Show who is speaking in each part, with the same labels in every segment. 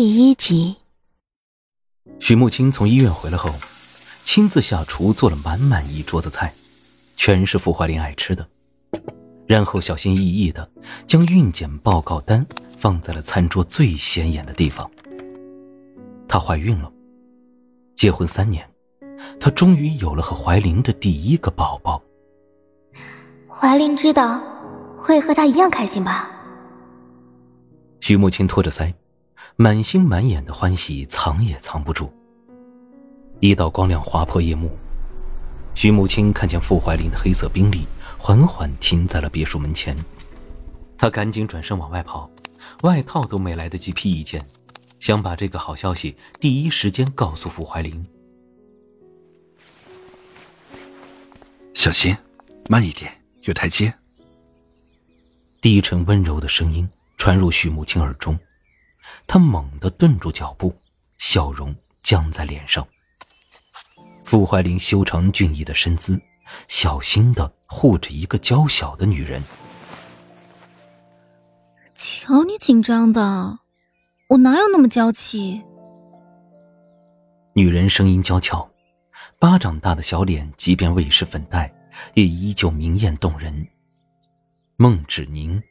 Speaker 1: 第一集，
Speaker 2: 许慕清从医院回来后，亲自下厨做了满满一桌子菜，全是傅怀林爱吃的。然后小心翼翼的将孕检报告单放在了餐桌最显眼的地方。她怀孕了，结婚三年，她终于有了和怀林的第一个宝宝。
Speaker 1: 怀林知道会和他一样开心吧？
Speaker 2: 许慕清托着腮，满心满眼的欢喜藏也藏不住。一道光亮划破夜幕，徐母亲看见傅怀林的黑色宾利缓缓停在了别墅门前，她赶紧转身往外跑，外套都没来得及披一件，想把这个好消息第一时间告诉傅怀林。
Speaker 3: 小心，慢一点，有台阶。
Speaker 2: 低沉温柔的声音。传入徐母亲耳中，他猛地顿住脚步，笑容僵在脸上。傅怀林修长俊逸的身姿，小心的护着一个娇小的女人。
Speaker 4: 瞧你紧张的，我哪有那么娇气？
Speaker 2: 女人声音娇俏，巴掌大的小脸，即便未施粉黛，也依旧明艳动人。孟芷宁。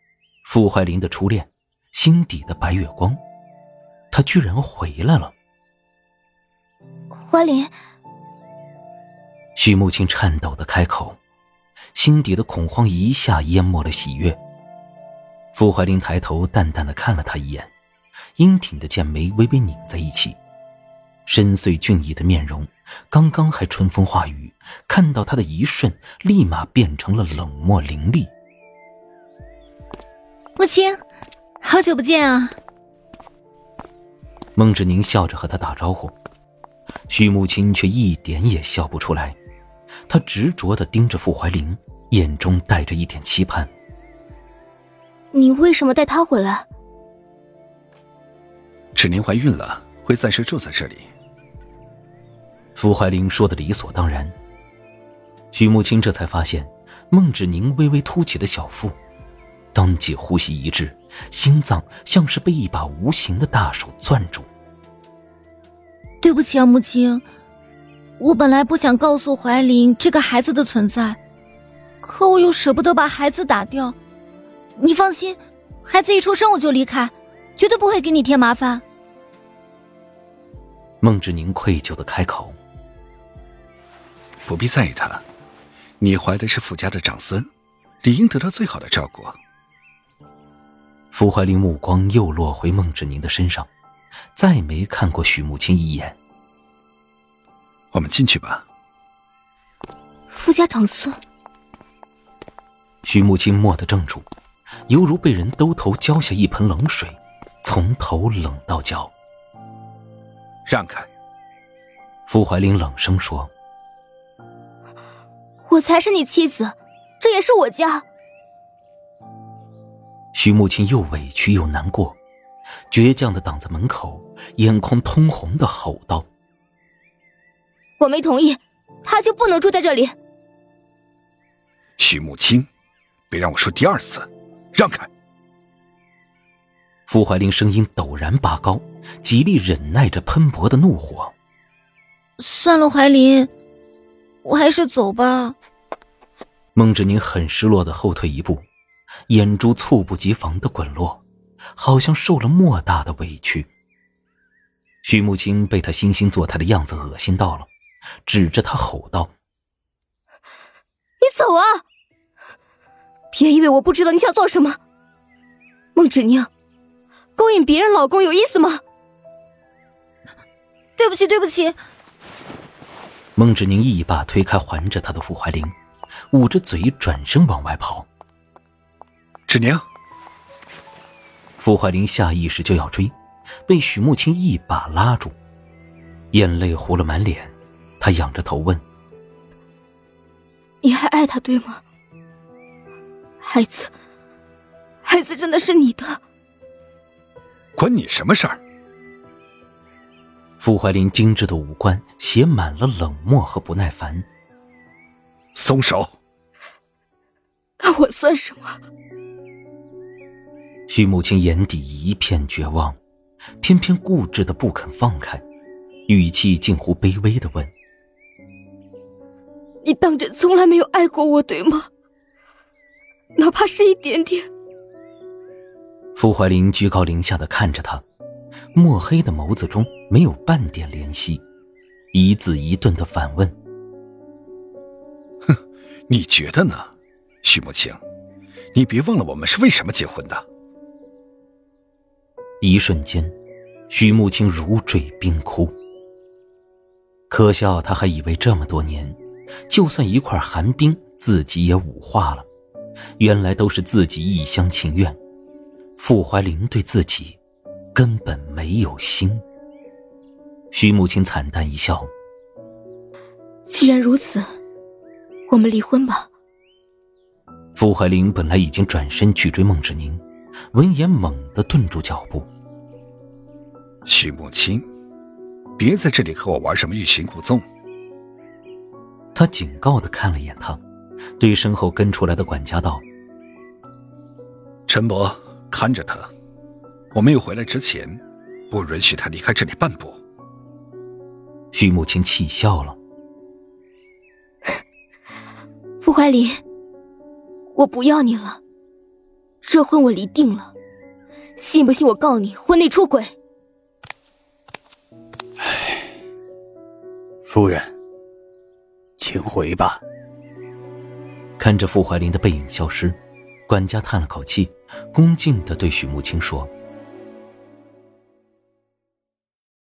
Speaker 2: 傅怀林的初恋，心底的白月光，他居然回来了。
Speaker 1: 怀林，
Speaker 2: 许慕清颤抖的开口，心底的恐慌一下淹没了喜悦。傅怀林抬头淡淡的看了他一眼，英挺的剑眉微微拧在一起，深邃俊逸的面容，刚刚还春风化雨，看到他的一瞬，立马变成了冷漠凌厉。
Speaker 4: 慕清，好久不见啊！
Speaker 2: 孟芷宁笑着和他打招呼，许慕清却一点也笑不出来。他执着的盯着傅怀林，眼中带着一点期盼。
Speaker 1: 你为什么带他回来？
Speaker 3: 芷宁怀孕了，会暂时住在这里。
Speaker 2: 傅怀林说的理所当然。许慕清这才发现，孟芷宁微微凸起的小腹。当即呼吸一滞，心脏像是被一把无形的大手攥住。
Speaker 4: 对不起啊，母亲，我本来不想告诉怀林这个孩子的存在，可我又舍不得把孩子打掉。你放心，孩子一出生我就离开，绝对不会给你添麻烦。
Speaker 2: 孟志宁愧疚的开口：“
Speaker 3: 不必在意他，你怀的是傅家的长孙，理应得到最好的照顾。”
Speaker 2: 傅怀林目光又落回孟芷宁的身上，再没看过许慕清一眼。
Speaker 3: 我们进去吧。
Speaker 1: 傅家长孙。
Speaker 2: 许慕清蓦地怔住，犹如被人兜头浇下一盆冷水，从头冷到脚。
Speaker 3: 让开。
Speaker 2: 傅怀林冷声说：“
Speaker 1: 我才是你妻子，这也是我家。”
Speaker 2: 徐慕清又委屈又难过，倔强的挡在门口，眼眶通红的吼道：“
Speaker 1: 我没同意，他就不能住在这里。”
Speaker 3: 徐慕清，别让我说第二次，让开！
Speaker 2: 傅怀林声音陡然拔高，极力忍耐着喷薄的怒火。
Speaker 4: 算了，怀林，我还是走吧。
Speaker 2: 孟志宁很失落的后退一步。眼珠猝不及防的滚落，好像受了莫大的委屈。徐慕清被他惺惺作态的样子恶心到了，指着他吼道：“
Speaker 1: 你走啊！别以为我不知道你想做什么。孟芷宁，勾引别人老公有意思吗？”
Speaker 4: 对不起，对不起。
Speaker 2: 孟芷宁一把推开环着他的傅怀林，捂着嘴转身往外跑。
Speaker 3: 芷宁，
Speaker 2: 傅怀林下意识就要追，被许慕清一把拉住，眼泪糊了满脸。他仰着头问：“
Speaker 1: 你还爱他对吗？孩子，孩子真的是你的？
Speaker 3: 关你什么事儿？”
Speaker 2: 傅怀林精致的五官写满了冷漠和不耐烦。
Speaker 3: 松手！
Speaker 1: 那我算什么？
Speaker 2: 徐慕清眼底一片绝望，偏偏固执的不肯放开，语气近乎卑微的问：“
Speaker 1: 你当真从来没有爱过我，对吗？哪怕是一点点？”
Speaker 2: 傅怀林居高临下的看着他，墨黑的眸子中没有半点怜惜，一字一顿的反问：“
Speaker 3: 哼，你觉得呢，徐慕清？你别忘了我们是为什么结婚的。”
Speaker 2: 一瞬间，徐慕清如坠冰窟。可笑，他还以为这么多年，就算一块寒冰，自己也武化了。原来都是自己一厢情愿。傅怀林对自己根本没有心。徐慕清惨淡一笑：“
Speaker 1: 既然如此，我们离婚吧。”
Speaker 2: 傅怀林本来已经转身去追孟芷宁。闻言，猛地顿住脚步。
Speaker 3: 徐慕清，别在这里和我玩什么欲擒故纵。
Speaker 2: 他警告的看了眼他，对身后跟出来的管家道：“
Speaker 3: 陈伯，看着他，我没有回来之前，不允许他离开这里半步。”
Speaker 2: 徐慕清气笑了：“
Speaker 1: 傅怀林，我不要你了。”这婚我离定了，信不信我告你婚内出轨？
Speaker 5: 唉，夫人，请回吧。
Speaker 2: 看着傅怀林的背影消失，管家叹了口气，恭敬的对许慕清说。